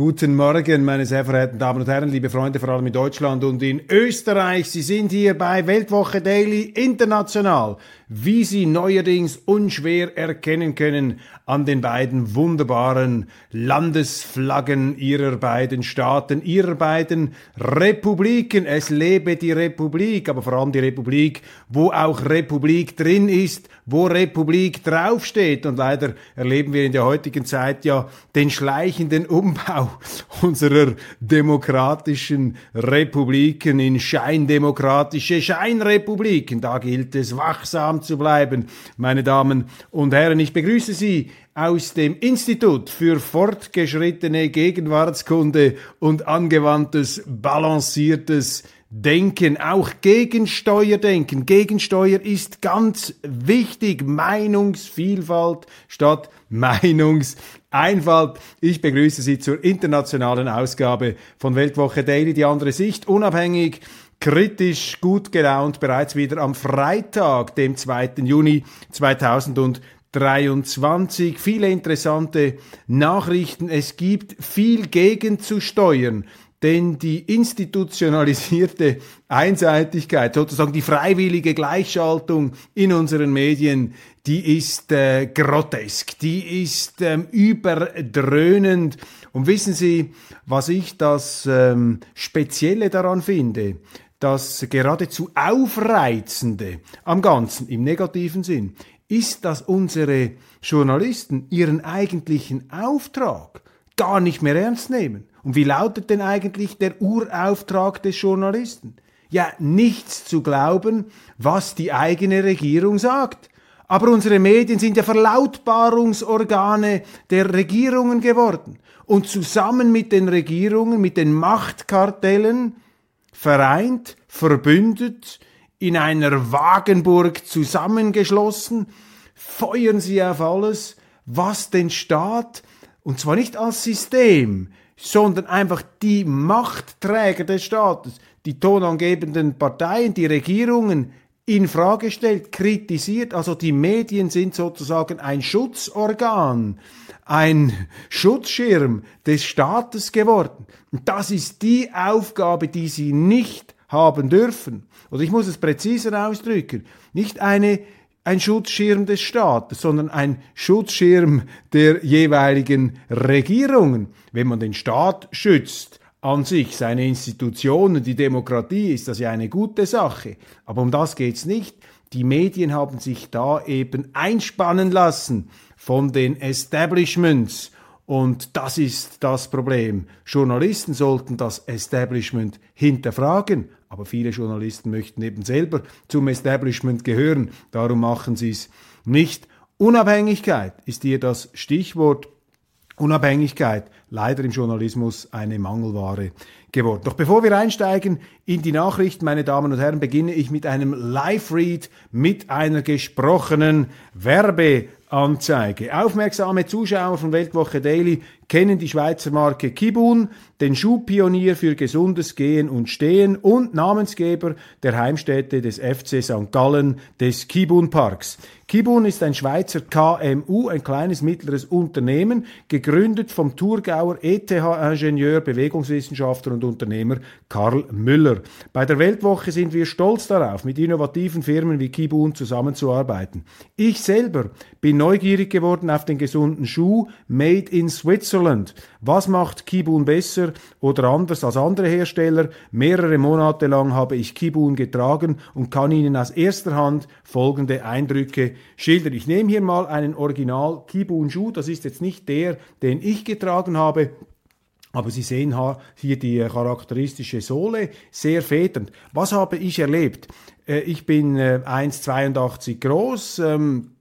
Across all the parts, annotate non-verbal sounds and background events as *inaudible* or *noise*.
Guten Morgen, meine sehr verehrten Damen und Herren, liebe Freunde, vor allem in Deutschland und in Österreich. Sie sind hier bei Weltwoche Daily International, wie Sie neuerdings unschwer erkennen können an den beiden wunderbaren Landesflaggen Ihrer beiden Staaten, Ihrer beiden Republiken. Es lebe die Republik, aber vor allem die Republik, wo auch Republik drin ist, wo Republik draufsteht. Und leider erleben wir in der heutigen Zeit ja den schleichenden Umbau unserer demokratischen Republiken in scheindemokratische Scheinrepubliken. Da gilt es wachsam zu bleiben, meine Damen und Herren. Ich begrüße Sie aus dem Institut für fortgeschrittene Gegenwartskunde und angewandtes, balanciertes Denken, auch Gegensteuerdenken. Gegensteuer ist ganz wichtig. Meinungsvielfalt statt Meinungseinfalt. Ich begrüße Sie zur internationalen Ausgabe von Weltwoche Daily, die andere Sicht, unabhängig kritisch, gut gelaunt, bereits wieder am Freitag, dem 2. Juni 2023. Viele interessante Nachrichten. Es gibt viel gegenzusteuern denn die institutionalisierte Einseitigkeit, sozusagen die freiwillige Gleichschaltung in unseren Medien, die ist äh, grotesk, die ist ähm, überdröhnend. Und wissen Sie, was ich das ähm, Spezielle daran finde? Das geradezu Aufreizende am Ganzen, im negativen Sinn, ist, dass unsere Journalisten ihren eigentlichen Auftrag gar nicht mehr ernst nehmen. Und wie lautet denn eigentlich der Urauftrag des Journalisten? Ja, nichts zu glauben, was die eigene Regierung sagt. Aber unsere Medien sind ja Verlautbarungsorgane der Regierungen geworden. Und zusammen mit den Regierungen, mit den Machtkartellen, vereint, verbündet, in einer Wagenburg zusammengeschlossen, feuern sie auf alles, was den Staat, und zwar nicht als System, sondern einfach die Machtträger des Staates, die tonangebenden Parteien, die Regierungen in Frage stellt, kritisiert. Also die Medien sind sozusagen ein Schutzorgan, ein Schutzschirm des Staates geworden. Das ist die Aufgabe, die sie nicht haben dürfen. Oder ich muss es präziser ausdrücken. Nicht eine ein Schutzschirm des Staates, sondern ein Schutzschirm der jeweiligen Regierungen. Wenn man den Staat schützt, an sich, seine Institutionen, die Demokratie, ist das ja eine gute Sache. Aber um das geht's nicht. Die Medien haben sich da eben einspannen lassen von den Establishments und das ist das Problem. Journalisten sollten das Establishment hinterfragen, aber viele Journalisten möchten eben selber zum Establishment gehören. Darum machen sie es nicht. Unabhängigkeit ist hier das Stichwort. Unabhängigkeit leider im Journalismus eine Mangelware geworden. Doch bevor wir einsteigen in die Nachrichten, meine Damen und Herren, beginne ich mit einem Live-Read mit einer gesprochenen Werbe Anzeige. Aufmerksame Zuschauer von Weltwoche Daily kennen die Schweizer Marke Kibun, den Schuhpionier für gesundes Gehen und Stehen und Namensgeber der Heimstätte des FC St. Gallen des Kibun Parks. Kibun ist ein Schweizer KMU, ein kleines mittleres Unternehmen, gegründet vom Thurgauer ETH-Ingenieur, Bewegungswissenschaftler und Unternehmer Karl Müller. Bei der Weltwoche sind wir stolz darauf, mit innovativen Firmen wie Kibun zusammenzuarbeiten. Ich selber bin neugierig geworden auf den gesunden Schuh Made in Switzerland. Was macht Kibun besser oder anders als andere Hersteller? Mehrere Monate lang habe ich Kibun getragen und kann Ihnen aus erster Hand folgende Eindrücke schildern. Ich nehme hier mal einen Original Kibun Schuh. Das ist jetzt nicht der, den ich getragen habe. Aber Sie sehen hier die charakteristische Sohle, sehr federnd. Was habe ich erlebt? Äh, ich bin 1,82 äh, groß, ähm,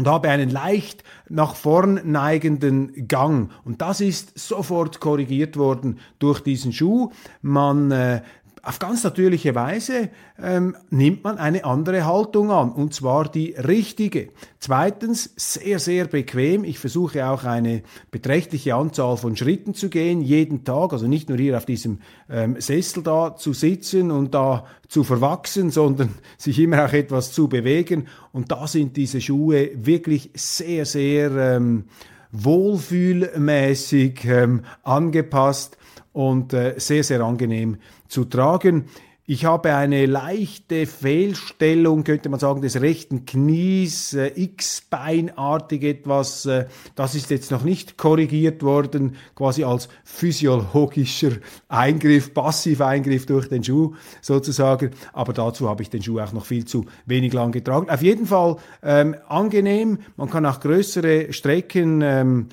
und habe einen leicht nach vorn neigenden Gang. Und das ist sofort korrigiert worden durch diesen Schuh. Man äh, auf ganz natürliche Weise ähm, nimmt man eine andere Haltung an, und zwar die richtige. Zweitens, sehr, sehr bequem. Ich versuche auch eine beträchtliche Anzahl von Schritten zu gehen, jeden Tag, also nicht nur hier auf diesem ähm, Sessel da zu sitzen und da zu verwachsen, sondern *laughs* sich immer auch etwas zu bewegen. Und da sind diese Schuhe wirklich sehr, sehr ähm, wohlfühlmäßig ähm, angepasst und äh, sehr, sehr angenehm zu tragen. Ich habe eine leichte Fehlstellung, könnte man sagen, des rechten Knies, äh, X-Beinartig etwas. Äh, das ist jetzt noch nicht korrigiert worden, quasi als physiologischer Eingriff, Passiveingriff durch den Schuh sozusagen. Aber dazu habe ich den Schuh auch noch viel zu wenig lang getragen. Auf jeden Fall ähm, angenehm. Man kann auch größere Strecken ähm,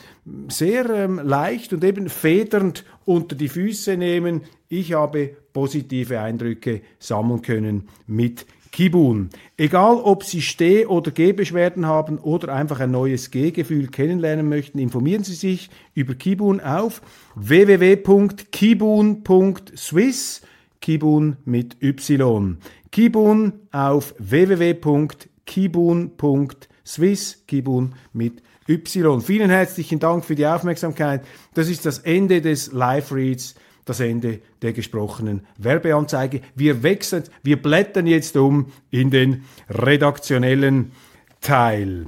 sehr ähm, leicht und eben federnd unter die Füße nehmen. Ich habe positive Eindrücke sammeln können mit Kibun. Egal, ob Sie Steh- oder Gehbeschwerden haben oder einfach ein neues Gehgefühl kennenlernen möchten, informieren Sie sich über Kibun auf www.kibun.swiss. Kibun mit Y. Kibun auf www.kibun.swiss. Kibun mit Y. Vielen herzlichen Dank für die Aufmerksamkeit. Das ist das Ende des Live-Reads das Ende der gesprochenen Werbeanzeige. Wir wechseln, wir blättern jetzt um in den redaktionellen Teil.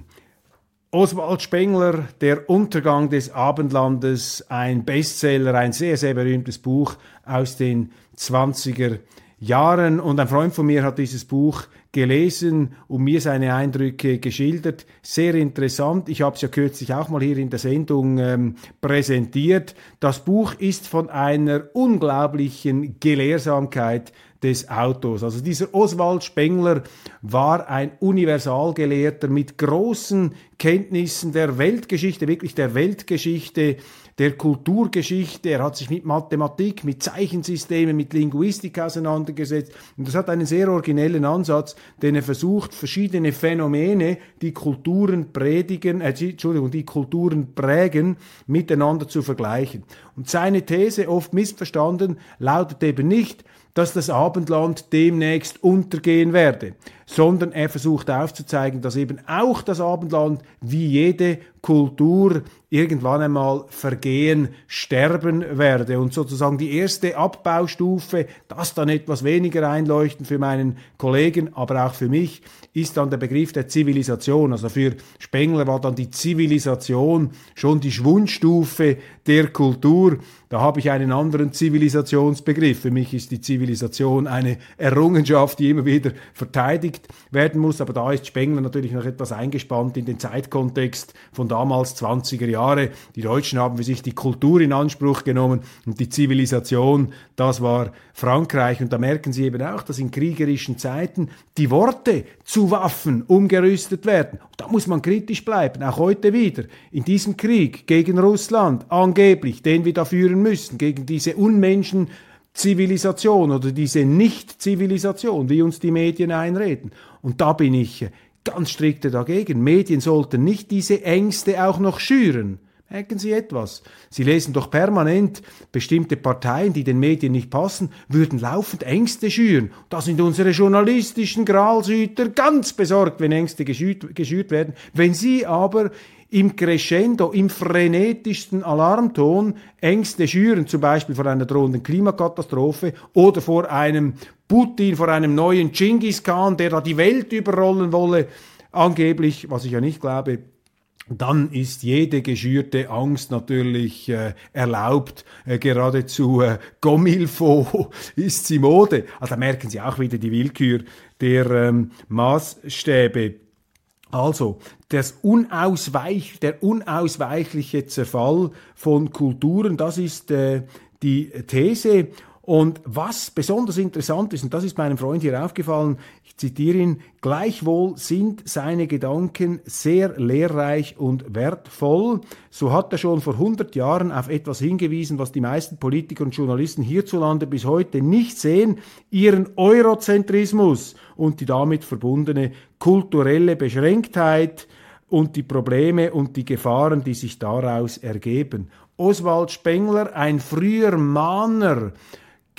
Oswald Spengler, Der Untergang des Abendlandes, ein Bestseller, ein sehr, sehr berühmtes Buch aus den 20er Jahren. Und ein Freund von mir hat dieses Buch gelesen und mir seine Eindrücke geschildert. Sehr interessant. Ich habe es ja kürzlich auch mal hier in der Sendung ähm, präsentiert. Das Buch ist von einer unglaublichen Gelehrsamkeit des Autors. Also dieser Oswald Spengler war ein Universalgelehrter mit großen Kenntnissen der Weltgeschichte, wirklich der Weltgeschichte, der Kulturgeschichte, er hat sich mit Mathematik, mit Zeichensystemen, mit Linguistik auseinandergesetzt. Und das hat einen sehr originellen Ansatz, denn er versucht verschiedene Phänomene, die Kulturen predigen, äh, Entschuldigung, die Kulturen prägen, miteinander zu vergleichen. Und seine These, oft missverstanden, lautet eben nicht, dass das Abendland demnächst untergehen werde, sondern er versucht aufzuzeigen, dass eben auch das Abendland wie jede Kultur irgendwann einmal vergehen, sterben werde. Und sozusagen die erste Abbaustufe, das dann etwas weniger einleuchten für meinen Kollegen, aber auch für mich, ist dann der Begriff der Zivilisation. Also für Spengler war dann die Zivilisation schon die Schwundstufe der Kultur. Da habe ich einen anderen Zivilisationsbegriff. Für mich ist die Zivilisation eine Errungenschaft, die immer wieder verteidigt werden muss. Aber da ist Spengler natürlich noch etwas eingespannt in den Zeitkontext von damals 20er Jahre. Die Deutschen haben für sich die Kultur in Anspruch genommen und die Zivilisation, das war Frankreich. Und da merken Sie eben auch, dass in kriegerischen Zeiten die Worte zu Waffen umgerüstet werden. Und da muss man kritisch bleiben, auch heute wieder. In diesem Krieg gegen Russland, angeblich, den wir da führen müssen, gegen diese Unmenschen, Zivilisation oder diese Nicht-Zivilisation, wie uns die Medien einreden. Und da bin ich ganz strikte dagegen. Medien sollten nicht diese Ängste auch noch schüren. Merken Sie etwas? Sie lesen doch permanent, bestimmte Parteien, die den Medien nicht passen, würden laufend Ängste schüren. Da sind unsere journalistischen Gralshüter ganz besorgt, wenn Ängste geschürt werden. Wenn Sie aber im Crescendo, im frenetischsten Alarmton Ängste schüren, zum Beispiel vor einer drohenden Klimakatastrophe oder vor einem Putin, vor einem neuen Genghis Khan, der da die Welt überrollen wolle, angeblich, was ich ja nicht glaube, dann ist jede geschürte Angst natürlich äh, erlaubt, äh, geradezu äh, Gomilfo *laughs* ist sie Mode. Also da merken Sie auch wieder die Willkür der ähm, Maßstäbe. Also, das unausweich, der unausweichliche Zerfall von Kulturen, das ist äh, die These. Und was besonders interessant ist, und das ist meinem Freund hier aufgefallen, ich zitiere ihn, gleichwohl sind seine Gedanken sehr lehrreich und wertvoll. So hat er schon vor 100 Jahren auf etwas hingewiesen, was die meisten Politiker und Journalisten hierzulande bis heute nicht sehen, ihren Eurozentrismus und die damit verbundene kulturelle Beschränktheit, und die Probleme und die Gefahren, die sich daraus ergeben. Oswald Spengler, ein früher Mahner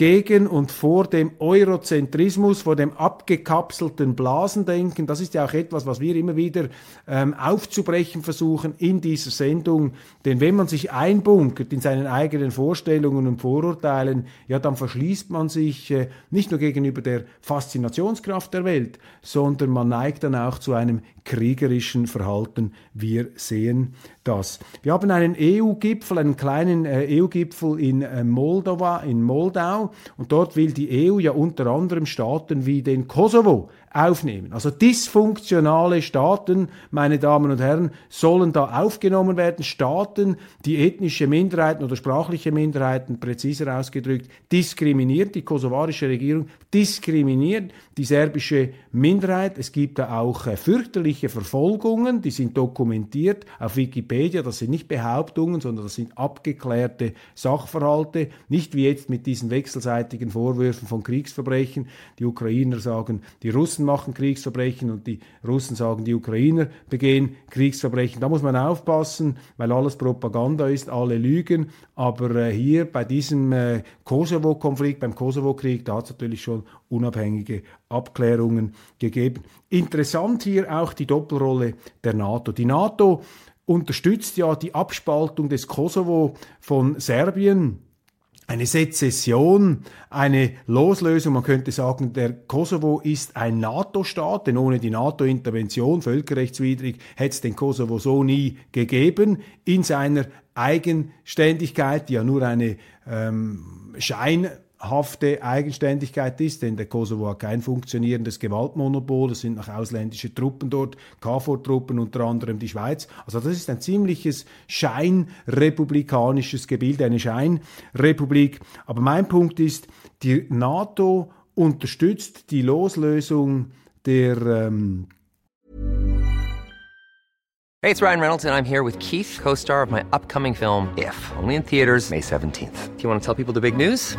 gegen und vor dem Eurozentrismus, vor dem abgekapselten Blasendenken. Das ist ja auch etwas, was wir immer wieder ähm, aufzubrechen versuchen in dieser Sendung. Denn wenn man sich einbunkert in seinen eigenen Vorstellungen und Vorurteilen, ja, dann verschließt man sich äh, nicht nur gegenüber der Faszinationskraft der Welt, sondern man neigt dann auch zu einem kriegerischen Verhalten. Wir sehen das. Wir haben einen EU-Gipfel, einen kleinen äh, EU-Gipfel in äh, Moldova, in Moldau, und dort will die EU ja unter anderem Staaten wie den Kosovo aufnehmen. Also dysfunktionale Staaten, meine Damen und Herren, sollen da aufgenommen werden. Staaten, die ethnische Minderheiten oder sprachliche Minderheiten, präziser ausgedrückt, diskriminiert. Die kosovarische Regierung diskriminiert die serbische Minderheit. Es gibt da auch äh, fürchterliche Verfolgungen, die sind dokumentiert auf Wikipedia. Das sind nicht Behauptungen, sondern das sind abgeklärte Sachverhalte. Nicht wie jetzt mit diesen wechselseitigen Vorwürfen von Kriegsverbrechen. Die Ukrainer sagen, die Russen machen Kriegsverbrechen und die Russen sagen, die Ukrainer begehen Kriegsverbrechen. Da muss man aufpassen, weil alles Propaganda ist, alle lügen. Aber äh, hier bei diesem äh, Kosovo-Konflikt, beim Kosovo-Krieg, da hat es natürlich schon unabhängige Abklärungen gegeben. Interessant hier auch die Doppelrolle der NATO. Die NATO unterstützt ja die Abspaltung des Kosovo von Serbien eine Sezession, eine Loslösung. Man könnte sagen, der Kosovo ist ein NATO-Staat, denn ohne die NATO-Intervention, völkerrechtswidrig, hätte es den Kosovo so nie gegeben. In seiner Eigenständigkeit, die ja nur eine ähm, Schein hafte Eigenständigkeit ist, denn der Kosovo hat kein funktionierendes Gewaltmonopol, es sind noch ausländische Truppen dort, KFOR-Truppen, unter anderem die Schweiz. Also das ist ein ziemliches scheinrepublikanisches Gebilde, eine Scheinrepublik. Aber mein Punkt ist, die NATO unterstützt die Loslösung der ähm Hey, it's Ryan Reynolds and I'm here with Keith, co-star of my upcoming film If, only in theaters May 17th. Do you want to tell people the big news?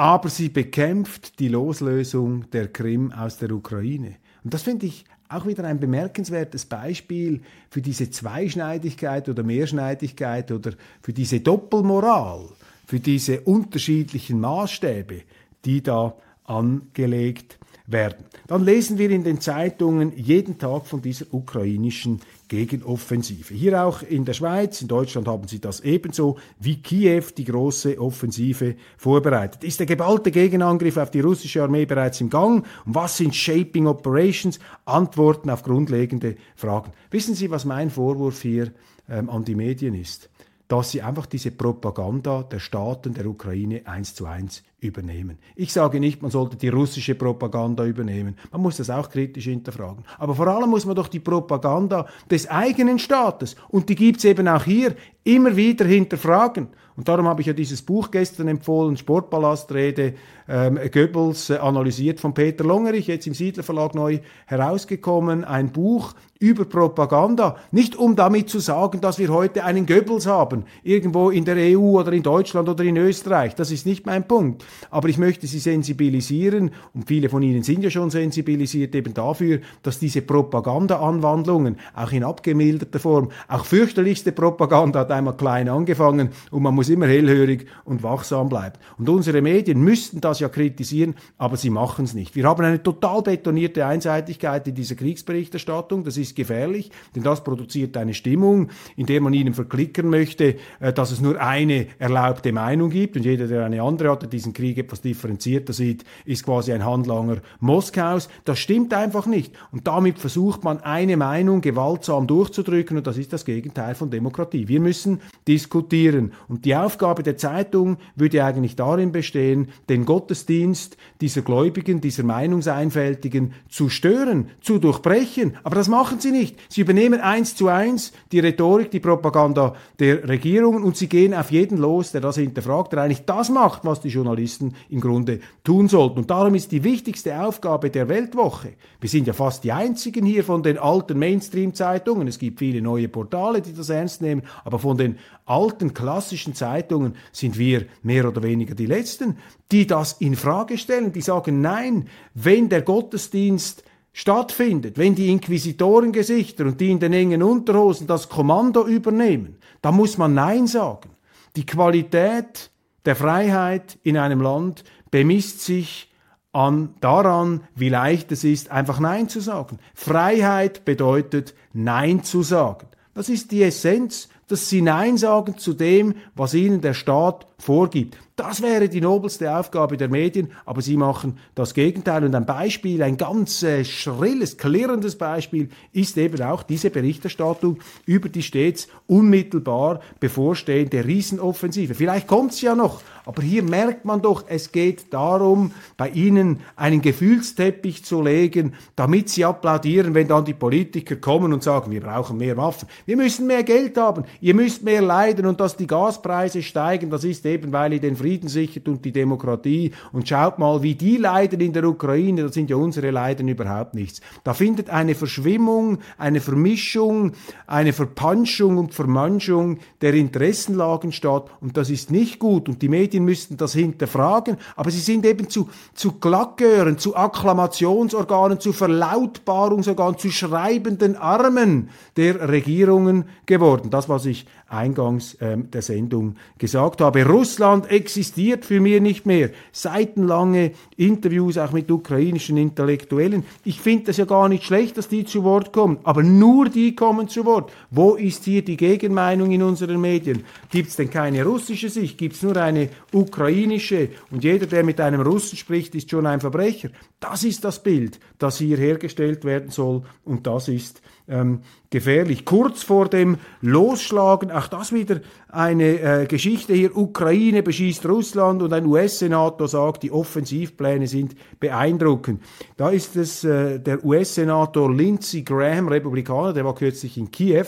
aber sie bekämpft die Loslösung der Krim aus der Ukraine. Und das finde ich auch wieder ein bemerkenswertes Beispiel für diese Zweischneidigkeit oder Mehrschneidigkeit oder für diese Doppelmoral, für diese unterschiedlichen Maßstäbe, die da angelegt werden. Dann lesen wir in den Zeitungen jeden Tag von dieser ukrainischen Gegenoffensive. Hier auch in der Schweiz, in Deutschland haben sie das ebenso, wie Kiew die große Offensive vorbereitet. Ist der geballte Gegenangriff auf die russische Armee bereits im Gang? Und was sind Shaping Operations? Antworten auf grundlegende Fragen. Wissen Sie, was mein Vorwurf hier ähm, an die Medien ist? dass sie einfach diese Propaganda der Staaten der Ukraine eins zu eins übernehmen. Ich sage nicht, man sollte die russische Propaganda übernehmen. Man muss das auch kritisch hinterfragen. Aber vor allem muss man doch die Propaganda des eigenen Staates, und die gibt's eben auch hier, immer wieder hinterfragen. Und darum habe ich ja dieses Buch gestern empfohlen, Sportpalastrede, ähm, Goebbels, äh, analysiert von Peter Longerich, jetzt im Siedler Verlag neu herausgekommen, ein Buch über Propaganda. Nicht um damit zu sagen, dass wir heute einen Goebbels haben, irgendwo in der EU oder in Deutschland oder in Österreich. Das ist nicht mein Punkt. Aber ich möchte Sie sensibilisieren, und viele von Ihnen sind ja schon sensibilisiert eben dafür, dass diese Propaganda-Anwandlungen, auch in abgemilderter Form, auch fürchterlichste Propaganda hat einmal klein angefangen und man muss immer hellhörig und wachsam bleiben. Und unsere Medien müssten das ja kritisieren, aber sie machen es nicht. Wir haben eine total betonierte Einseitigkeit in dieser Kriegsberichterstattung, das ist gefährlich, denn das produziert eine Stimmung, in der man ihnen verklickern möchte, äh, dass es nur eine erlaubte Meinung gibt und jeder, der eine andere hat, der diesen Krieg etwas differenzierter sieht, ist quasi ein Handlanger Moskaus. Das stimmt einfach nicht. Und damit versucht man eine Meinung gewaltsam durchzudrücken und das ist das Gegenteil von Demokratie. Wir müssen diskutieren und die Aufgabe der Zeitung würde eigentlich darin bestehen, den Gottesdienst dieser Gläubigen, dieser Meinungseinfältigen zu stören, zu durchbrechen. Aber das machen sie nicht. Sie übernehmen eins zu eins die Rhetorik, die Propaganda der Regierungen und sie gehen auf jeden los, der das hinterfragt, der eigentlich das macht, was die Journalisten im Grunde tun sollten. Und darum ist die wichtigste Aufgabe der Weltwoche, wir sind ja fast die einzigen hier von den alten Mainstream-Zeitungen, es gibt viele neue Portale, die das ernst nehmen, aber von den alten klassischen Zeitungen sind wir mehr oder weniger die Letzten, die das in Frage stellen, die sagen, nein, wenn der Gottesdienst stattfindet, wenn die Inquisitorengesichter und die in den engen Unterhosen das Kommando übernehmen, dann muss man Nein sagen. Die Qualität der Freiheit in einem Land bemisst sich an, daran, wie leicht es ist, einfach Nein zu sagen. Freiheit bedeutet Nein zu sagen. Das ist die Essenz, dass sie Nein sagen zu dem, was ihnen der Staat vorgibt. Das wäre die nobelste Aufgabe der Medien, aber sie machen das Gegenteil. Und ein Beispiel, ein ganz äh, schrilles, klirrendes Beispiel ist eben auch diese Berichterstattung über die stets unmittelbar bevorstehende Riesenoffensive. Vielleicht kommt es ja noch, aber hier merkt man doch, es geht darum, bei ihnen einen Gefühlsteppich zu legen, damit sie applaudieren, wenn dann die Politiker kommen und sagen, wir brauchen mehr Waffen. Wir müssen mehr Geld haben, ihr müsst mehr leiden und dass die Gaspreise steigen, das ist eben, weil ihr den Frieden sichert und die Demokratie. Und schaut mal, wie die leiden in der Ukraine, das sind ja unsere Leiden überhaupt nichts. Da findet eine Verschwimmung, eine Vermischung, eine Verpanschung und Vermanschung der Interessenlagen statt und das ist nicht gut und die Medien müssten das hinterfragen, aber sie sind eben zu, zu Glackören, zu Akklamationsorganen, zu Verlautbarungsorganen, zu schreibenden Armen der Regierungen geworden. Das, was ich eingangs ähm, der Sendung gesagt habe. Russland existiert für mich nicht mehr. Seitenlange Interviews auch mit ukrainischen Intellektuellen. Ich finde das ja gar nicht schlecht, dass die zu Wort kommen, aber nur die kommen zu Wort. Wo ist hier die Gegenmeinung in unseren Medien? Gibt es denn keine russische Sicht? Gibt es nur eine ukrainische? Und jeder, der mit einem Russen spricht, ist schon ein Verbrecher. Das ist das Bild, das hier hergestellt werden soll und das ist ähm, gefährlich. Kurz vor dem Losschlagen, auch das wieder eine äh, Geschichte hier, Ukraine beschießt Russland und ein US-Senator sagt, die Offensivpläne sind beeindruckend. Da ist es äh, der US-Senator Lindsey Graham, Republikaner, der war kürzlich in Kiew,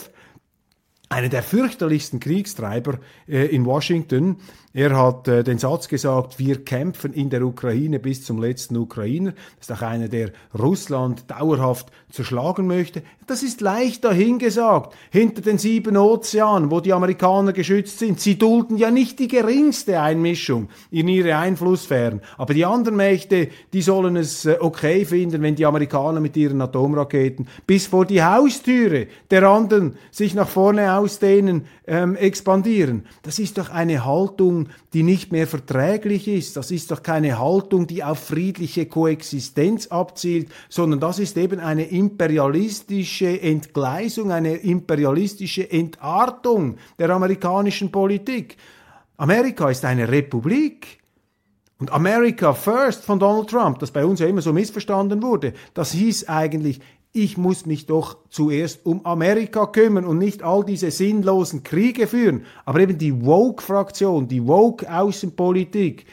einer der fürchterlichsten Kriegstreiber äh, in Washington, er hat äh, den Satz gesagt, wir kämpfen in der Ukraine bis zum letzten Ukrainer. Das ist auch einer, der Russland dauerhaft zerschlagen möchte. Das ist leicht dahingesagt. Hinter den sieben Ozeanen, wo die Amerikaner geschützt sind, sie dulden ja nicht die geringste Einmischung in ihre Einflusssphären. Aber die anderen Mächte, die sollen es äh, okay finden, wenn die Amerikaner mit ihren Atomraketen bis vor die Haustüre der anderen sich nach vorne ausdehnen, ähm, expandieren. Das ist doch eine Haltung, die nicht mehr verträglich ist. Das ist doch keine Haltung, die auf friedliche Koexistenz abzielt, sondern das ist eben eine imperialistische Entgleisung, eine imperialistische Entartung der amerikanischen Politik. Amerika ist eine Republik. Und America First von Donald Trump, das bei uns ja immer so missverstanden wurde, das hieß eigentlich, ich muss mich doch zuerst um Amerika kümmern und nicht all diese sinnlosen Kriege führen. Aber eben die Woke-Fraktion, die Woke-Außenpolitik,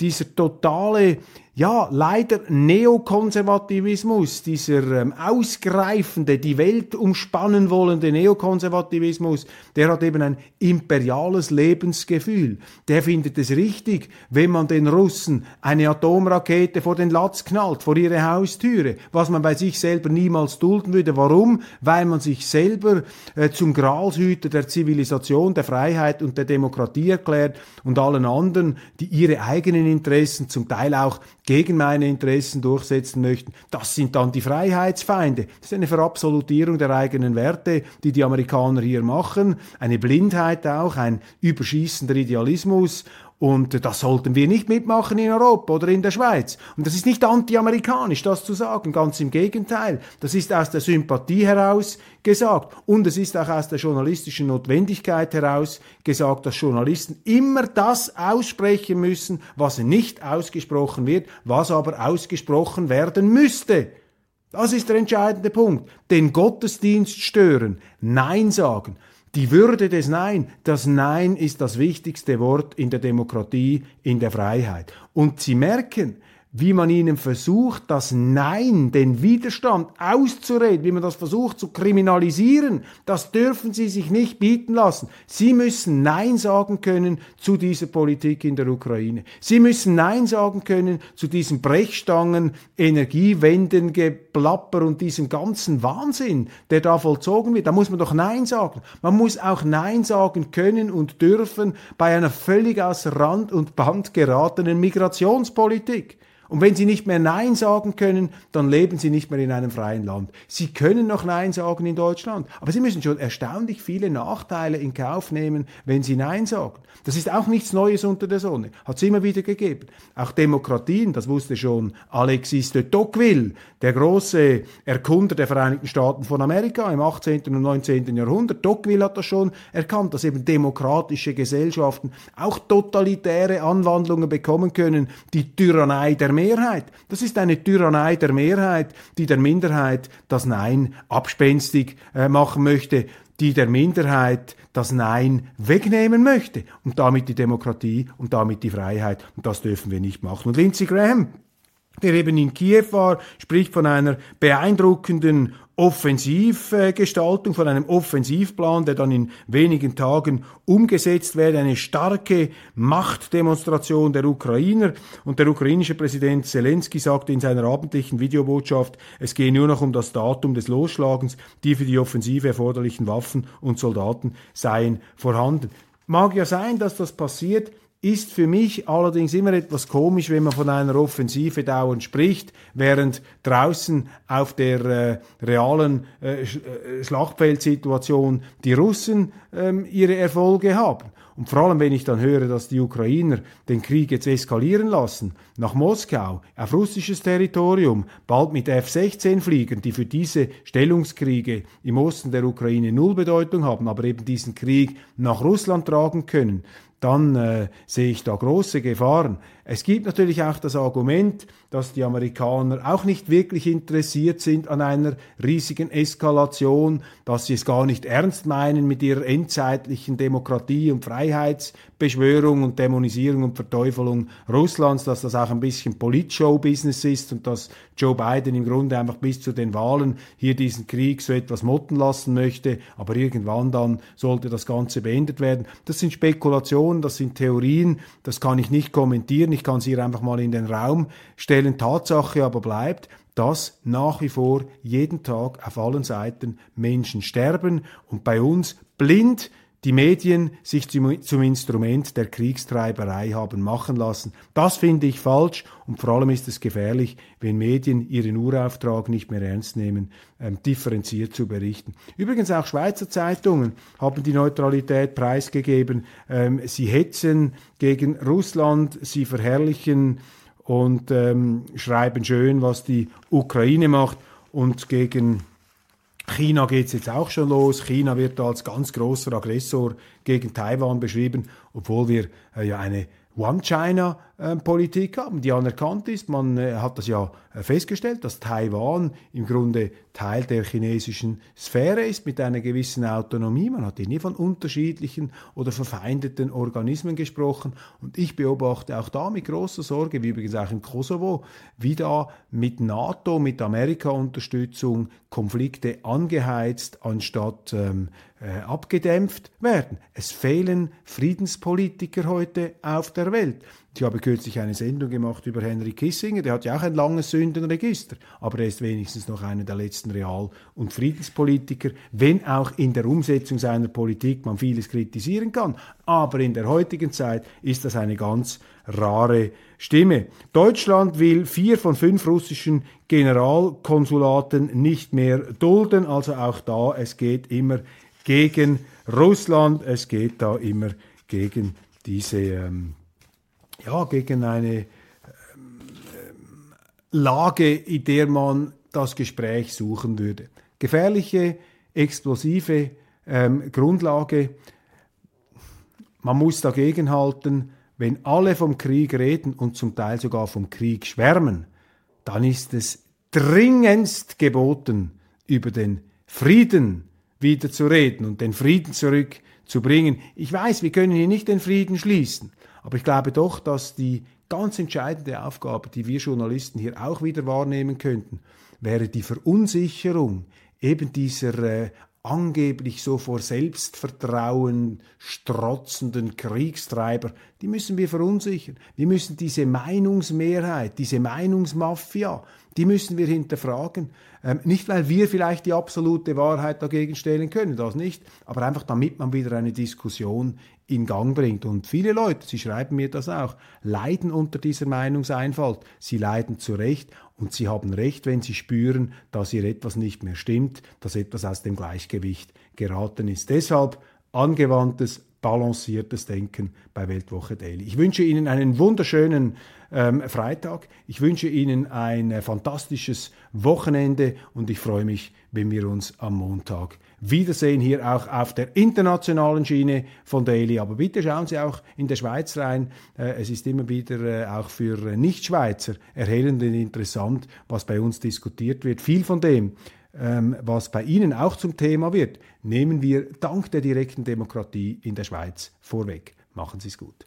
dieser totale ja, leider Neokonservativismus, dieser ähm, ausgreifende, die Welt umspannen wollende Neokonservativismus, der hat eben ein imperiales Lebensgefühl. Der findet es richtig, wenn man den Russen eine Atomrakete vor den Latz knallt, vor ihre Haustüre, was man bei sich selber niemals dulden würde. Warum? Weil man sich selber äh, zum Gralshüter der Zivilisation, der Freiheit und der Demokratie erklärt und allen anderen, die ihre eigenen Interessen, zum Teil auch gegen meine Interessen durchsetzen möchten, das sind dann die Freiheitsfeinde. Das ist eine Verabsolutierung der eigenen Werte, die die Amerikaner hier machen, eine Blindheit auch, ein überschießender Idealismus und das sollten wir nicht mitmachen in Europa oder in der Schweiz. Und das ist nicht anti-amerikanisch, das zu sagen, ganz im Gegenteil. Das ist aus der Sympathie heraus gesagt. Und es ist auch aus der journalistischen Notwendigkeit heraus gesagt, dass Journalisten immer das aussprechen müssen, was nicht ausgesprochen wird, was aber ausgesprochen werden müsste. Das ist der entscheidende Punkt. Den Gottesdienst stören, Nein sagen. Die Würde des Nein, das Nein ist das wichtigste Wort in der Demokratie, in der Freiheit. Und Sie merken, wie man ihnen versucht, das Nein, den Widerstand auszureden, wie man das versucht zu kriminalisieren, das dürfen sie sich nicht bieten lassen. Sie müssen Nein sagen können zu dieser Politik in der Ukraine. Sie müssen Nein sagen können zu diesen Brechstangen, Energiewenden, Geplapper und diesem ganzen Wahnsinn, der da vollzogen wird. Da muss man doch Nein sagen. Man muss auch Nein sagen können und dürfen bei einer völlig aus Rand und Band geratenen Migrationspolitik. Und wenn Sie nicht mehr Nein sagen können, dann leben Sie nicht mehr in einem freien Land. Sie können noch Nein sagen in Deutschland, aber Sie müssen schon erstaunlich viele Nachteile in Kauf nehmen, wenn Sie Nein sagen. Das ist auch nichts Neues unter der Sonne, hat es immer wieder gegeben. Auch Demokratien, das wusste schon Alexis de Tocqueville, der große Erkunder der Vereinigten Staaten von Amerika im 18. und 19. Jahrhundert. Tocqueville hat das schon erkannt, dass eben demokratische Gesellschaften auch totalitäre Anwandlungen bekommen können, die Tyrannei der Mehrheit. Das ist eine Tyrannei der Mehrheit, die der Minderheit das Nein abspenstig äh, machen möchte, die der Minderheit das Nein wegnehmen möchte und damit die Demokratie und damit die Freiheit. Und das dürfen wir nicht machen. Und Lindsey Graham, der eben in Kiew war, spricht von einer beeindruckenden Offensivgestaltung, von einem Offensivplan, der dann in wenigen Tagen umgesetzt werde, eine starke Machtdemonstration der Ukrainer. Und der ukrainische Präsident Zelensky sagte in seiner abendlichen Videobotschaft, es gehe nur noch um das Datum des Losschlagens, die für die Offensive erforderlichen Waffen und Soldaten seien vorhanden. Mag ja sein, dass das passiert, ist für mich allerdings immer etwas komisch, wenn man von einer Offensive dauernd spricht, während draußen auf der äh, realen äh, äh Schlachtfeldsituation die Russen ähm, ihre Erfolge haben. Und vor allem, wenn ich dann höre, dass die Ukrainer den Krieg jetzt eskalieren lassen, nach Moskau, auf russisches Territorium, bald mit F-16 fliegen, die für diese Stellungskriege im Osten der Ukraine null Bedeutung haben, aber eben diesen Krieg nach Russland tragen können, dann äh, sehe ich da große Gefahren. Es gibt natürlich auch das Argument, dass die Amerikaner auch nicht wirklich interessiert sind an einer riesigen Eskalation, dass sie es gar nicht ernst meinen mit ihrer endzeitlichen Demokratie- und Freiheitsbeschwörung und Dämonisierung und Verteufelung Russlands, dass das auch ein bisschen Politshow-Business ist und dass Joe Biden im Grunde einfach bis zu den Wahlen hier diesen Krieg so etwas motten lassen möchte, aber irgendwann dann sollte das Ganze beendet werden. Das sind Spekulationen, das sind Theorien, das kann ich nicht kommentieren ich kann sie hier einfach mal in den Raum stellen. Tatsache aber bleibt, dass nach wie vor jeden Tag auf allen Seiten Menschen sterben und bei uns blind die Medien sich zum, zum, Instrument der Kriegstreiberei haben machen lassen. Das finde ich falsch und vor allem ist es gefährlich, wenn Medien ihren Urauftrag nicht mehr ernst nehmen, ähm, differenziert zu berichten. Übrigens auch Schweizer Zeitungen haben die Neutralität preisgegeben. Ähm, sie hetzen gegen Russland, sie verherrlichen und ähm, schreiben schön, was die Ukraine macht und gegen China geht es jetzt auch schon los. China wird als ganz großer Aggressor gegen Taiwan beschrieben, obwohl wir äh, ja eine One China Politik haben, die anerkannt ist. Man äh, hat das ja äh, festgestellt, dass Taiwan im Grunde Teil der chinesischen Sphäre ist mit einer gewissen Autonomie. Man hat hier nie von unterschiedlichen oder verfeindeten Organismen gesprochen. Und ich beobachte auch da mit großer Sorge, wie übrigens auch im Kosovo, wie da mit NATO, mit Amerika-Unterstützung Konflikte angeheizt, anstatt ähm, äh, abgedämpft werden. Es fehlen Friedenspolitiker heute auf der Welt. Ich habe kürzlich eine Sendung gemacht über Henry Kissinger, der hat ja auch ein langes Sündenregister, aber er ist wenigstens noch einer der letzten Real- und Friedenspolitiker, wenn auch in der Umsetzung seiner Politik man vieles kritisieren kann. Aber in der heutigen Zeit ist das eine ganz rare Stimme. Deutschland will vier von fünf russischen Generalkonsulaten nicht mehr dulden, also auch da, es geht immer gegen Russland, es geht da immer gegen diese ähm, ja, gegen eine ähm, Lage, in der man das Gespräch suchen würde. Gefährliche, explosive ähm, Grundlage. Man muss dagegenhalten, wenn alle vom Krieg reden und zum Teil sogar vom Krieg schwärmen, dann ist es dringendst geboten, über den Frieden wieder zu reden und den Frieden zurückzubringen. Ich weiß, wir können hier nicht den Frieden schließen, aber ich glaube doch, dass die ganz entscheidende Aufgabe, die wir Journalisten hier auch wieder wahrnehmen könnten, wäre die Verunsicherung eben dieser äh, angeblich so vor Selbstvertrauen strotzenden Kriegstreiber, die müssen wir verunsichern. Wir müssen diese Meinungsmehrheit, diese Meinungsmafia, die müssen wir hinterfragen. Ähm, nicht, weil wir vielleicht die absolute Wahrheit dagegen stellen können, das nicht, aber einfach damit man wieder eine Diskussion in Gang bringt. Und viele Leute, sie schreiben mir das auch, leiden unter dieser Meinungseinfalt. Sie leiden zu Recht und sie haben recht, wenn sie spüren, dass hier etwas nicht mehr stimmt, dass etwas aus dem Gleichgewicht geraten ist. Deshalb angewandtes, balanciertes Denken bei Weltwoche Daily. Ich wünsche Ihnen einen wunderschönen ähm, Freitag. Ich wünsche Ihnen ein äh, fantastisches Wochenende und ich freue mich, wenn wir uns am Montag wiedersehen, hier auch auf der internationalen Schiene von Daily. Aber bitte schauen Sie auch in der Schweiz rein. Äh, es ist immer wieder äh, auch für Nichtschweizer erhellend und interessant, was bei uns diskutiert wird. Viel von dem, ähm, was bei Ihnen auch zum Thema wird, nehmen wir dank der direkten Demokratie in der Schweiz vorweg. Machen Sie es gut.